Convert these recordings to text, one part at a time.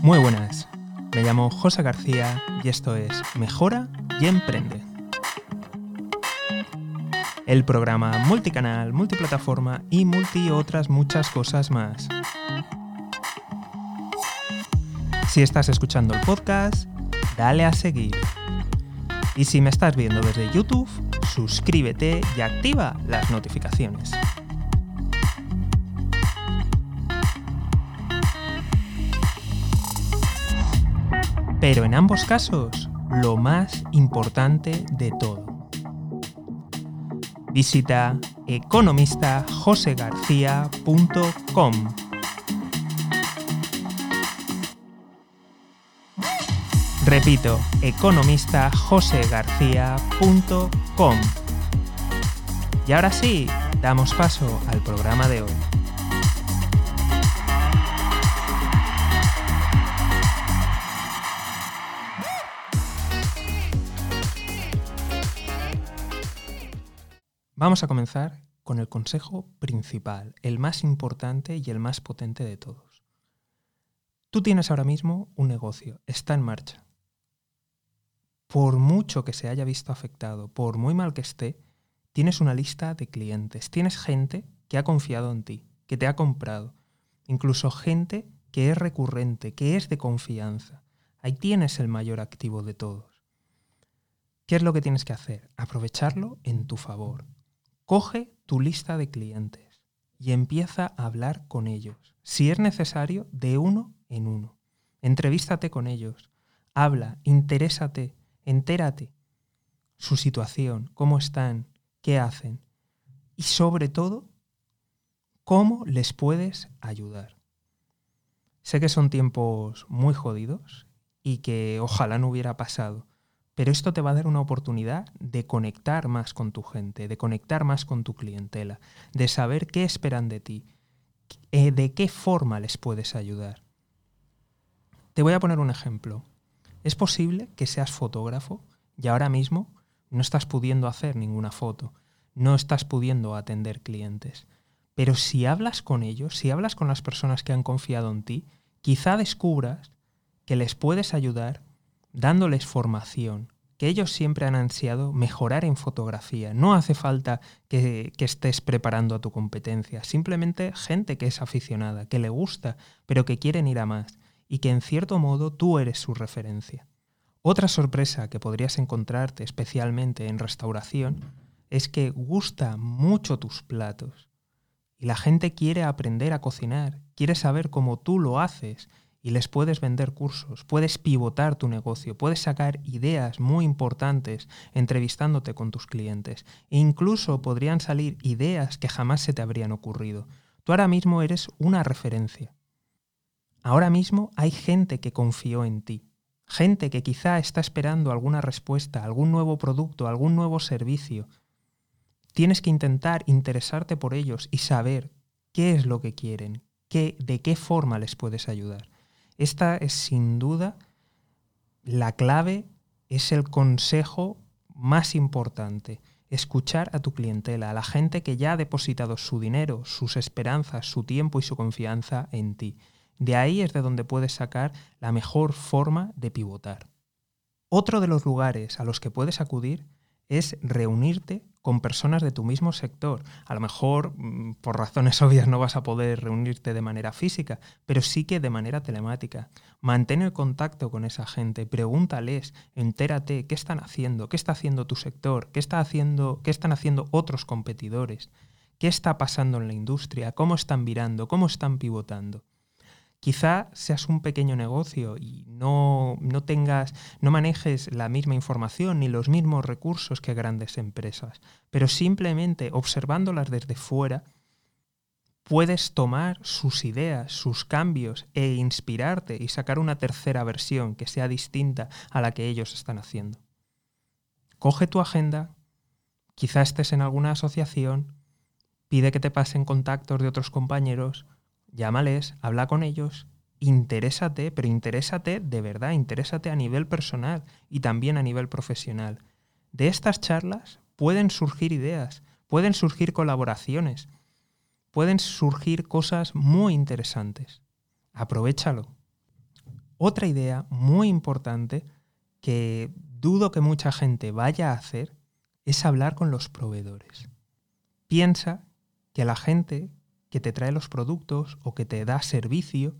Muy buenas, me llamo José García y esto es Mejora y Emprende. El programa multicanal, multiplataforma y multi otras muchas cosas más. Si estás escuchando el podcast, dale a seguir. Y si me estás viendo desde YouTube, suscríbete y activa las notificaciones. Pero en ambos casos, lo más importante de todo. Visita economistajosegarcía.com. Repito, economistajosegarcía.com. Y ahora sí, damos paso al programa de hoy. Vamos a comenzar con el consejo principal, el más importante y el más potente de todos. Tú tienes ahora mismo un negocio, está en marcha. Por mucho que se haya visto afectado, por muy mal que esté, tienes una lista de clientes, tienes gente que ha confiado en ti, que te ha comprado, incluso gente que es recurrente, que es de confianza. Ahí tienes el mayor activo de todos. ¿Qué es lo que tienes que hacer? Aprovecharlo en tu favor. Coge tu lista de clientes y empieza a hablar con ellos. Si es necesario, de uno en uno. Entrevístate con ellos. Habla, interésate, entérate. Su situación, cómo están, qué hacen. Y sobre todo, cómo les puedes ayudar. Sé que son tiempos muy jodidos y que ojalá no hubiera pasado, pero esto te va a dar una oportunidad de conectar más con tu gente, de conectar más con tu clientela, de saber qué esperan de ti, eh, de qué forma les puedes ayudar. Te voy a poner un ejemplo. Es posible que seas fotógrafo y ahora mismo no estás pudiendo hacer ninguna foto, no estás pudiendo atender clientes. Pero si hablas con ellos, si hablas con las personas que han confiado en ti, quizá descubras que les puedes ayudar dándoles formación, que ellos siempre han ansiado mejorar en fotografía. No hace falta que, estés preparando a tu competencia, simplemente gente que es aficionada, que le gusta, pero que quieren ir a más y que en cierto modo tú eres su referencia. Otra sorpresa que podrías encontrarte especialmente en restauración es que gusta mucho tus platos y la gente quiere aprender a cocinar, quiere saber cómo tú lo haces y les puedes vender cursos, puedes pivotar tu negocio, puedes sacar ideas muy importantes entrevistándote con tus clientes e incluso podrían salir ideas que jamás se te habrían ocurrido. Tú ahora mismo eres una referencia. Ahora mismo hay gente que confió en ti, gente que quizá está esperando alguna respuesta, algún nuevo producto, algún nuevo servicio. Tienes que intentar interesarte por ellos y saber qué es lo que quieren, qué, de qué forma les puedes ayudar. Esta es sin duda la clave, es el consejo más importante. Escuchar a tu clientela, a la gente que ya ha depositado su dinero, sus esperanzas, su tiempo y su confianza en ti. De ahí es de donde puedes sacar la mejor forma de pivotar. Otro de los lugares a los que puedes acudir es reunirte con personas de tu mismo sector. A lo mejor, mm, por razones obvias, no vas a poder reunirte de manera física, pero sí que de manera telemática. Mantén el contacto con esa gente, pregúntales, entérate qué están haciendo, qué está haciendo tu sector, qué, está haciendo, qué están haciendo otros competidores, qué está pasando en la industria, cómo están virando, cómo están pivotando. Quizá seas un pequeño negocio y no, no, tengas, no manejes la misma información ni los mismos recursos que grandes empresas, pero simplemente observándolas desde fuera, puedes tomar sus ideas, sus cambios e inspirarte y sacar una tercera versión que sea distinta a la que ellos están haciendo. Coge tu agenda, quizá estés en alguna asociación, pide que te pasen contactos de otros compañeros, llámales, habla con ellos, interésate, pero interésate de verdad, interésate a nivel personal y también a nivel profesional. De estas charlas pueden surgir ideas, pueden surgir colaboraciones, pueden surgir cosas muy interesantes. Aprovechalo. Otra idea muy importante que dudo que mucha gente vaya a hacer es hablar con los proveedores. Piensa que la gente que te trae los productos o que te da servicio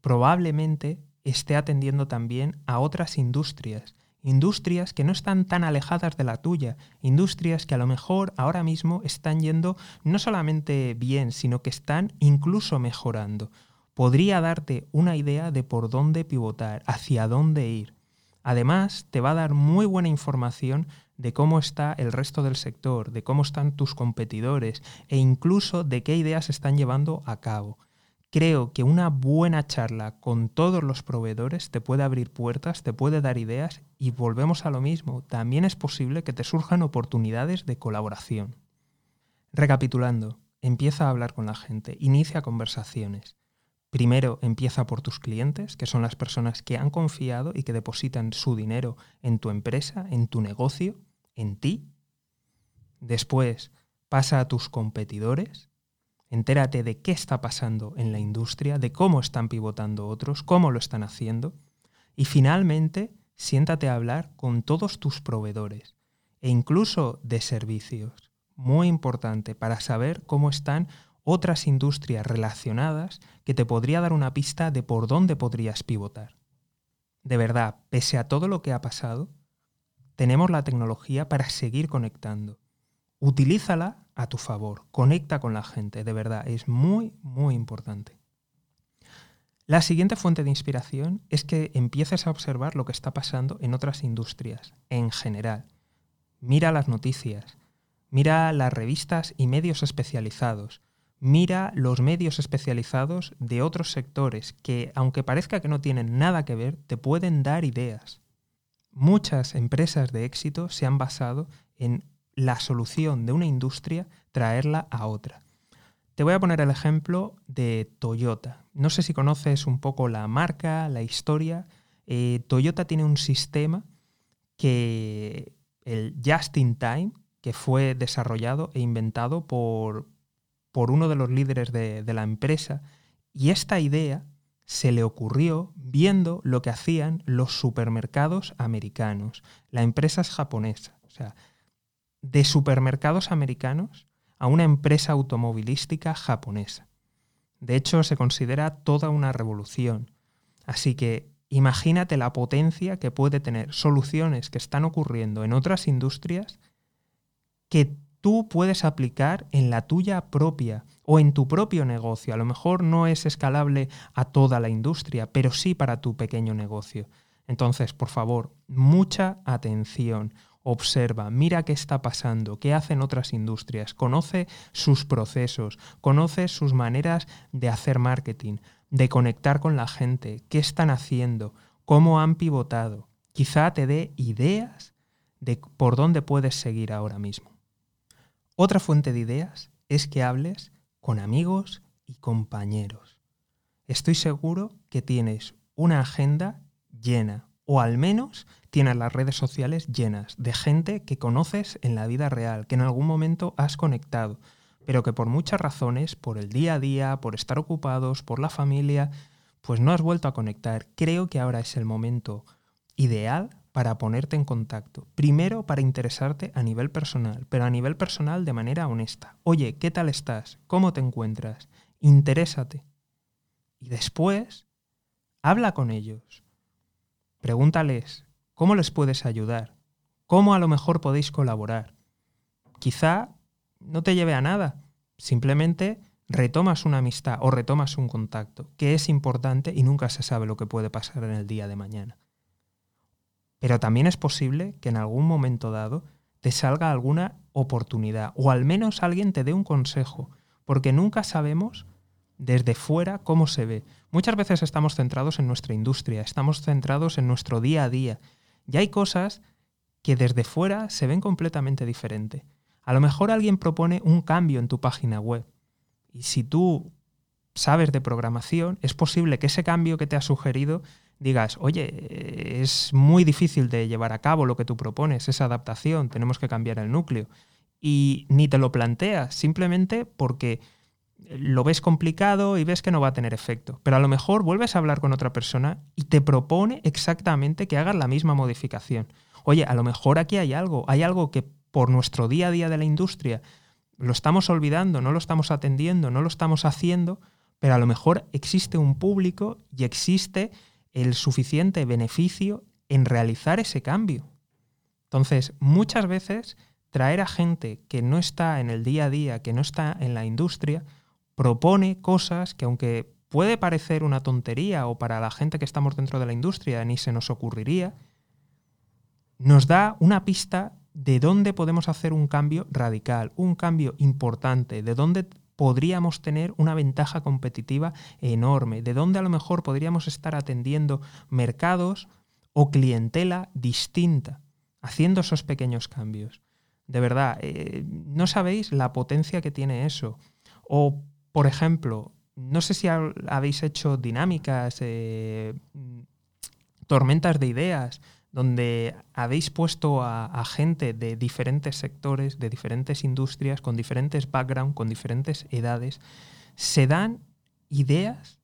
probablemente esté atendiendo también a otras industrias, industrias que no están tan alejadas de la tuya, industrias que a lo mejor ahora mismo están yendo no solamente bien, sino que están incluso mejorando. Podría darte una idea de por dónde pivotar, hacia dónde ir. Además, te va a dar muy buena información de cómo está el resto del sector, de cómo están tus competidores e incluso de qué ideas están llevando a cabo. Creo que una buena charla con todos los proveedores te puede abrir puertas, te puede dar ideas y volvemos a lo mismo, también es posible que te surjan oportunidades de colaboración. Recapitulando, empieza a hablar con la gente, inicia conversaciones. Primero empieza por tus clientes, que son las personas que han confiado y que depositan su dinero en tu empresa, en tu negocio en ti. Después pasa a tus competidores, entérate de qué está pasando en la industria, de cómo están pivotando otros, cómo lo están haciendo. Y finalmente, siéntate a hablar con todos tus proveedores e incluso de servicios. Muy importante para saber cómo están otras industrias relacionadas que te podría dar una pista de por dónde podrías pivotar. De verdad, pese a todo lo que ha pasado, tenemos la tecnología para seguir conectando. Utilízala a tu favor, conecta con la gente, de verdad, es muy, muy importante. La siguiente fuente de inspiración es que empieces a observar lo que está pasando en otras industrias, en general. Mira las noticias, mira las revistas y medios especializados, mira los medios especializados de otros sectores que, aunque parezca que no tienen nada que ver, te pueden dar ideas. Muchas empresas de éxito se han basado en la solución de una industria traerla a otra. Te voy a poner el ejemplo de Toyota. No sé si conoces un poco la marca, la historia. Eh, Toyota tiene un sistema que el Just in Time, que fue desarrollado e inventado por, por uno de los líderes de, de la empresa. Y esta idea se le ocurrió viendo lo que hacían los supermercados americanos. La empresa es japonesa. O sea, de supermercados americanos a una empresa automovilística japonesa. De hecho, se considera toda una revolución. Así que imagínate la potencia que puede tener soluciones que están ocurriendo en otras industrias que tú puedes aplicar en la tuya propia o en tu propio negocio. A lo mejor no es escalable a toda la industria, pero sí para tu pequeño negocio. Entonces, por favor, mucha atención. Observa, mira qué está pasando, qué hacen otras industrias, conoce sus procesos, conoce sus maneras de hacer marketing, de conectar con la gente, qué están haciendo, cómo han pivotado. Quizá te dé ideas de por dónde puedes seguir ahora mismo. Otra fuente de ideas es que hables con amigos y compañeros. Estoy seguro que tienes una agenda llena, o al menos tienes las redes sociales llenas de gente que conoces en la vida real, que en algún momento has conectado, pero que por muchas razones, por el día a día, por estar ocupados, por la familia, pues no has vuelto a conectar. Creo que ahora es el momento ideal para ponerte en contacto. Primero para interesarte a nivel personal, pero a nivel personal de manera honesta. Oye, ¿qué tal estás? ¿Cómo te encuentras? Interésate. Y después, habla con ellos. Pregúntales cómo les puedes ayudar, cómo a lo mejor podéis colaborar. Quizá no te lleve a nada, simplemente retomas una amistad o retomas un contacto, que es importante y nunca se sabe lo que puede pasar en el día de mañana. Pero también es posible que en algún momento dado te salga alguna oportunidad o al menos alguien te dé un consejo, porque nunca sabemos desde fuera cómo se ve. Muchas veces estamos centrados en nuestra industria, estamos centrados en nuestro día a día y hay cosas que desde fuera se ven completamente diferente. A lo mejor alguien propone un cambio en tu página web y si tú sabes de programación, es posible que ese cambio que te ha sugerido digas, oye, es muy difícil de llevar a cabo lo que tú propones, esa adaptación, tenemos que cambiar el núcleo. Y ni te lo planteas, simplemente porque lo ves complicado y ves que no va a tener efecto. Pero a lo mejor vuelves a hablar con otra persona y te propone exactamente que hagas la misma modificación. Oye, a lo mejor aquí hay algo, hay algo que por nuestro día a día de la industria lo estamos olvidando, no lo estamos atendiendo, no lo estamos haciendo, pero a lo mejor existe un público y existe el suficiente beneficio en realizar ese cambio. Entonces, muchas veces traer a gente que no está en el día a día, que no está en la industria, propone cosas que aunque puede parecer una tontería o para la gente que estamos dentro de la industria ni se nos ocurriría, nos da una pista de dónde podemos hacer un cambio radical, un cambio importante, de dónde podríamos tener una ventaja competitiva enorme, de dónde a lo mejor podríamos estar atendiendo mercados o clientela distinta, haciendo esos pequeños cambios. De verdad, eh, no sabéis la potencia que tiene eso. O, por ejemplo, no sé si habéis hecho dinámicas, eh, tormentas de ideas, donde habéis puesto a, gente de diferentes sectores, de diferentes industrias, con diferentes backgrounds, con diferentes edades, se dan ideas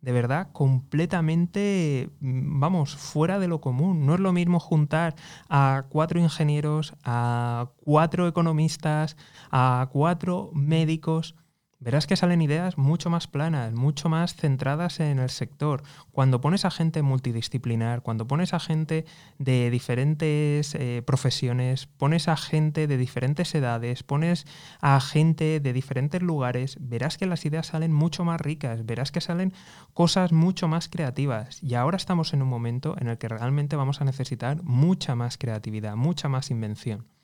de verdad completamente, mm, vamos, fuera de lo común. No es lo mismo juntar a cuatro ingenieros, a cuatro economistas, a cuatro médicos verás que salen ideas mucho más planas, mucho más centradas en el sector. Cuando pones a gente multidisciplinar, cuando pones a gente de diferentes eh, profesiones, pones a gente de diferentes edades, pones a gente de diferentes lugares, verás que las ideas salen mucho más ricas, verás que salen cosas mucho más creativas. Y ahora estamos en un momento en el que realmente vamos a necesitar mucha más creatividad, mucha más invención.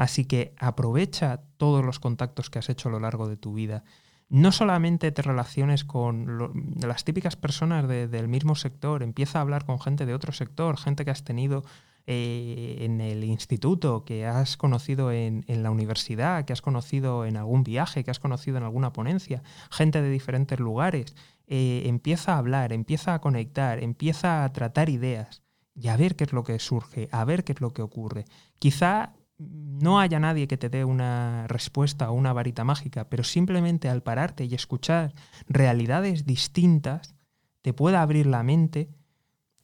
Así que aprovecha todos los contactos que has hecho a lo largo de tu vida. No solamente te relaciones con las típicas personas del mismo sector, empieza a hablar con gente de otro sector, gente que has tenido eh, en el instituto, que has conocido en, la universidad, que has conocido en algún viaje, que has conocido en alguna ponencia, gente de diferentes lugares. Eh, empieza a hablar, empieza a conectar, empieza a tratar ideas y a ver qué es lo que surge, a ver qué es lo que ocurre. Quizá no haya nadie que te dé una respuesta o una varita mágica, pero simplemente al pararte y escuchar realidades distintas, te pueda abrir la mente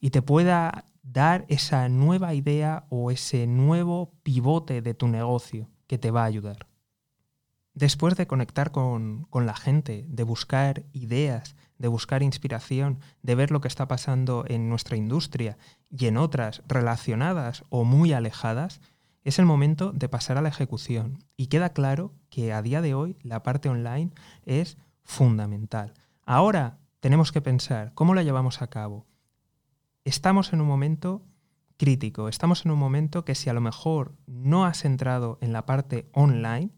y te pueda dar esa nueva idea o ese nuevo pivote de tu negocio que te va a ayudar. Después de conectar con, con la gente, de buscar ideas, de buscar inspiración, de ver lo que está pasando en nuestra industria y en otras relacionadas o muy alejadas, es el momento de pasar a la ejecución y queda claro que a día de hoy la parte online es fundamental. Ahora tenemos que pensar cómo la llevamos a cabo. Estamos en un momento crítico, estamos en un momento que si a lo mejor no has entrado en la parte online,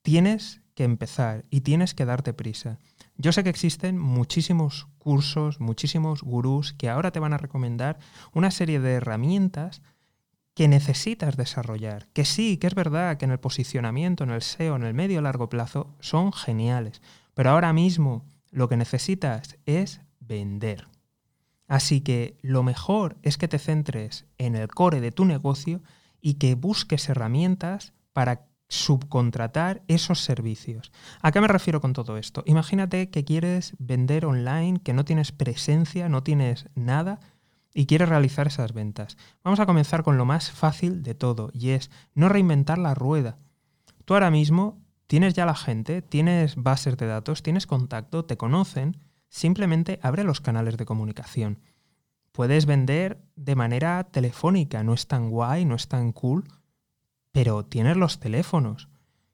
tienes que empezar y tienes que darte prisa. Yo sé que existen muchísimos cursos, muchísimos gurús que ahora te van a recomendar una serie de herramientas que necesitas desarrollar. Que sí, que es verdad que en el posicionamiento, en el SEO, en el medio largo plazo, son geniales. Pero ahora mismo lo que necesitas es vender. Así que lo mejor es que te centres en el core de tu negocio y que busques herramientas para subcontratar esos servicios. ¿A qué me refiero con todo esto? Imagínate que quieres vender online, que no tienes presencia, no tienes nada, y quieres realizar esas ventas. Vamos a comenzar con lo más fácil de todo y es no reinventar la rueda. Tú ahora mismo tienes ya la gente, tienes bases de datos, tienes contacto, te conocen, simplemente abre los canales de comunicación. Puedes vender de manera telefónica, no es tan guay, no es tan cool, pero tienes los teléfonos.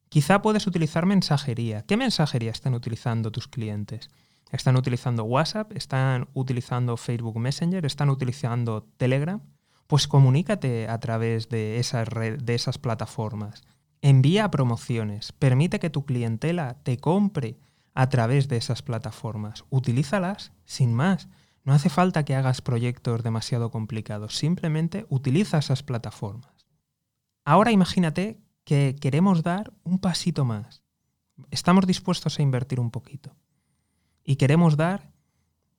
Quizá puedes utilizar mensajería. ¿Qué mensajería están utilizando tus clientes? Están utilizando WhatsApp, están utilizando Facebook Messenger, están utilizando Telegram. Pues comunícate a través de esas, de esas plataformas. Envía promociones, permite que tu clientela te compre a través de esas plataformas. Utilízalas sin más. No hace falta que hagas proyectos demasiado complicados, simplemente utiliza esas plataformas. Ahora imagínate que queremos dar un pasito más. Estamos dispuestos a invertir un poquito y queremos dar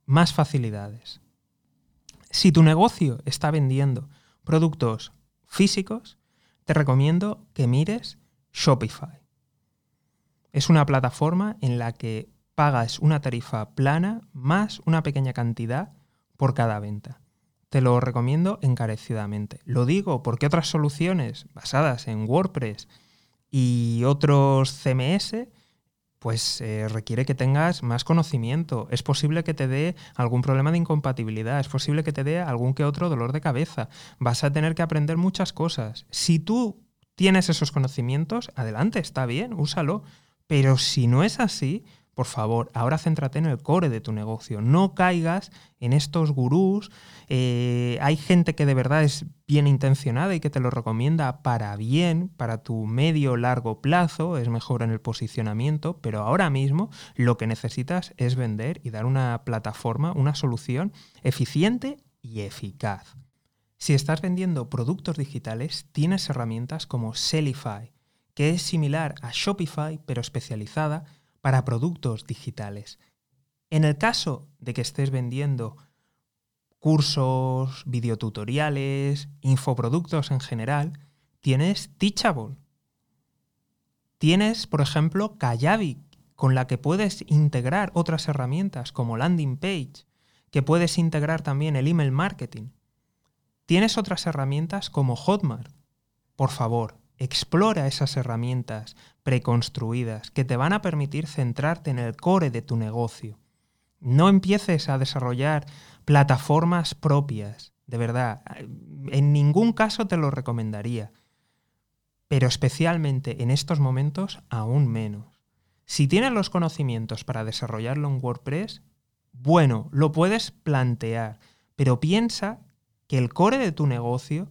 más facilidades. Si tu negocio está vendiendo productos físicos, te recomiendo que mires Shopify. Es una plataforma en la que pagas una tarifa plana más una pequeña cantidad por cada venta. Te lo recomiendo encarecidamente. Lo digo porque otras soluciones basadas en WordPress y otros CMS pues eh, requiere que tengas más conocimiento. Es posible que te dé algún problema de incompatibilidad, es posible que te dé algún que otro dolor de cabeza. Vas a tener que aprender muchas cosas. Si tú tienes esos conocimientos, adelante, está bien, úsalo. Pero si no es así, por favor, ahora céntrate en el core de tu negocio. No caigas en estos gurús. Eh, hay gente que de verdad es bien intencionada y que te lo recomienda para bien, para tu medio largo plazo, es mejor en el posicionamiento, pero ahora mismo lo que necesitas es vender y dar una plataforma, una solución eficiente y eficaz. Si estás vendiendo productos digitales, tienes herramientas como Sellify, que es similar a Shopify pero especializada para productos digitales. En el caso de que estés vendiendo cursos, videotutoriales, infoproductos en general, tienes Teachable. Tienes, por ejemplo, Kajabi, con la que puedes integrar otras herramientas como landing page, que puedes integrar también el email marketing. Tienes otras herramientas como Hotmart. Por favor, Explora esas herramientas preconstruidas que te van a permitir centrarte en el core de tu negocio. No empieces a desarrollar plataformas propias, de verdad. En ningún caso te lo recomendaría. Pero especialmente en estos momentos, aún menos. Si tienes los conocimientos para desarrollarlo en WordPress, bueno, lo puedes plantear, pero piensa que el core de tu negocio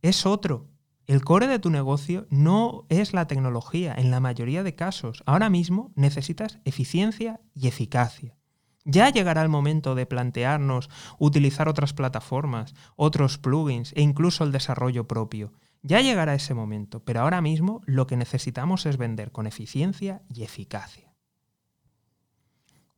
es otro el core de tu negocio no es la tecnología en la mayoría de casos. Ahora mismo necesitas eficiencia y eficacia. Ya llegará el momento de plantearnos utilizar otras plataformas, otros plugins e incluso el desarrollo propio. Ya llegará ese momento, pero ahora mismo lo que necesitamos es vender con eficiencia y eficacia.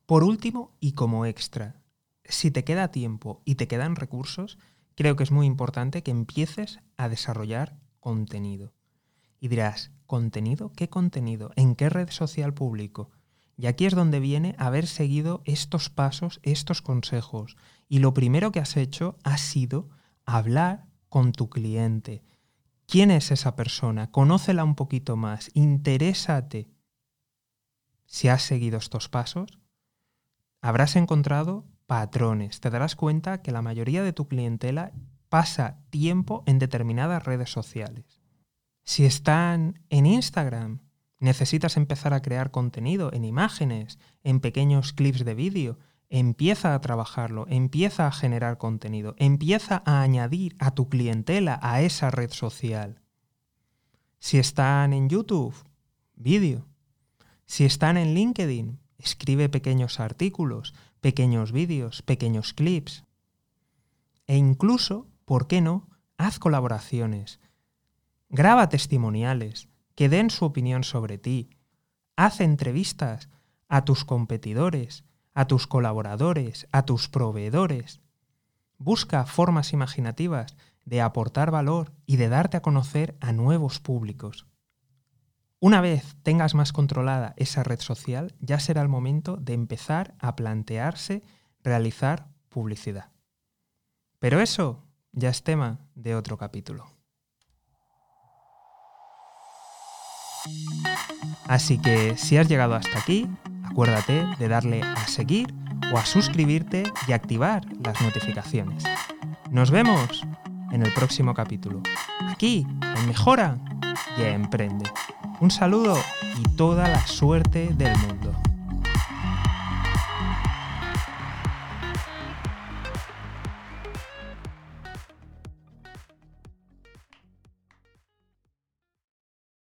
Por último, y como extra, si te queda tiempo y te quedan recursos, creo que es muy importante que empieces a desarrollar contenido. Y dirás, ¿contenido? ¿Qué contenido? ¿En qué red social público? Y aquí es donde viene haber seguido estos pasos, estos consejos. Y lo primero que has hecho ha sido hablar con tu cliente. ¿Quién es esa persona? Conócela un poquito más. Interésate. Si has seguido estos pasos, habrás encontrado patrones. Te darás cuenta que la mayoría de tu clientela pasa tiempo en determinadas redes sociales. Si están en Instagram, necesitas empezar a crear contenido en imágenes, en pequeños clips de vídeo, empieza a trabajarlo, empieza a generar contenido, empieza a añadir a tu clientela a esa red social. Si están en YouTube, vídeo. Si están en LinkedIn, escribe pequeños artículos, pequeños vídeos, pequeños clips. E incluso ¿por qué no? Haz colaboraciones. Graba testimoniales que den su opinión sobre ti. Haz entrevistas a tus competidores, a tus colaboradores, a tus proveedores. Busca formas imaginativas de aportar valor y de darte a conocer a nuevos públicos. Una vez tengas más controlada esa red social, ya será el momento de empezar a plantearse realizar publicidad. Pero eso ya es tema de otro capítulo. Así que si has llegado hasta aquí, acuérdate de darle a seguir o a suscribirte y activar las notificaciones. Nos vemos en el próximo capítulo. Aquí, en Mejora y Emprende. Un saludo y toda la suerte del mundo.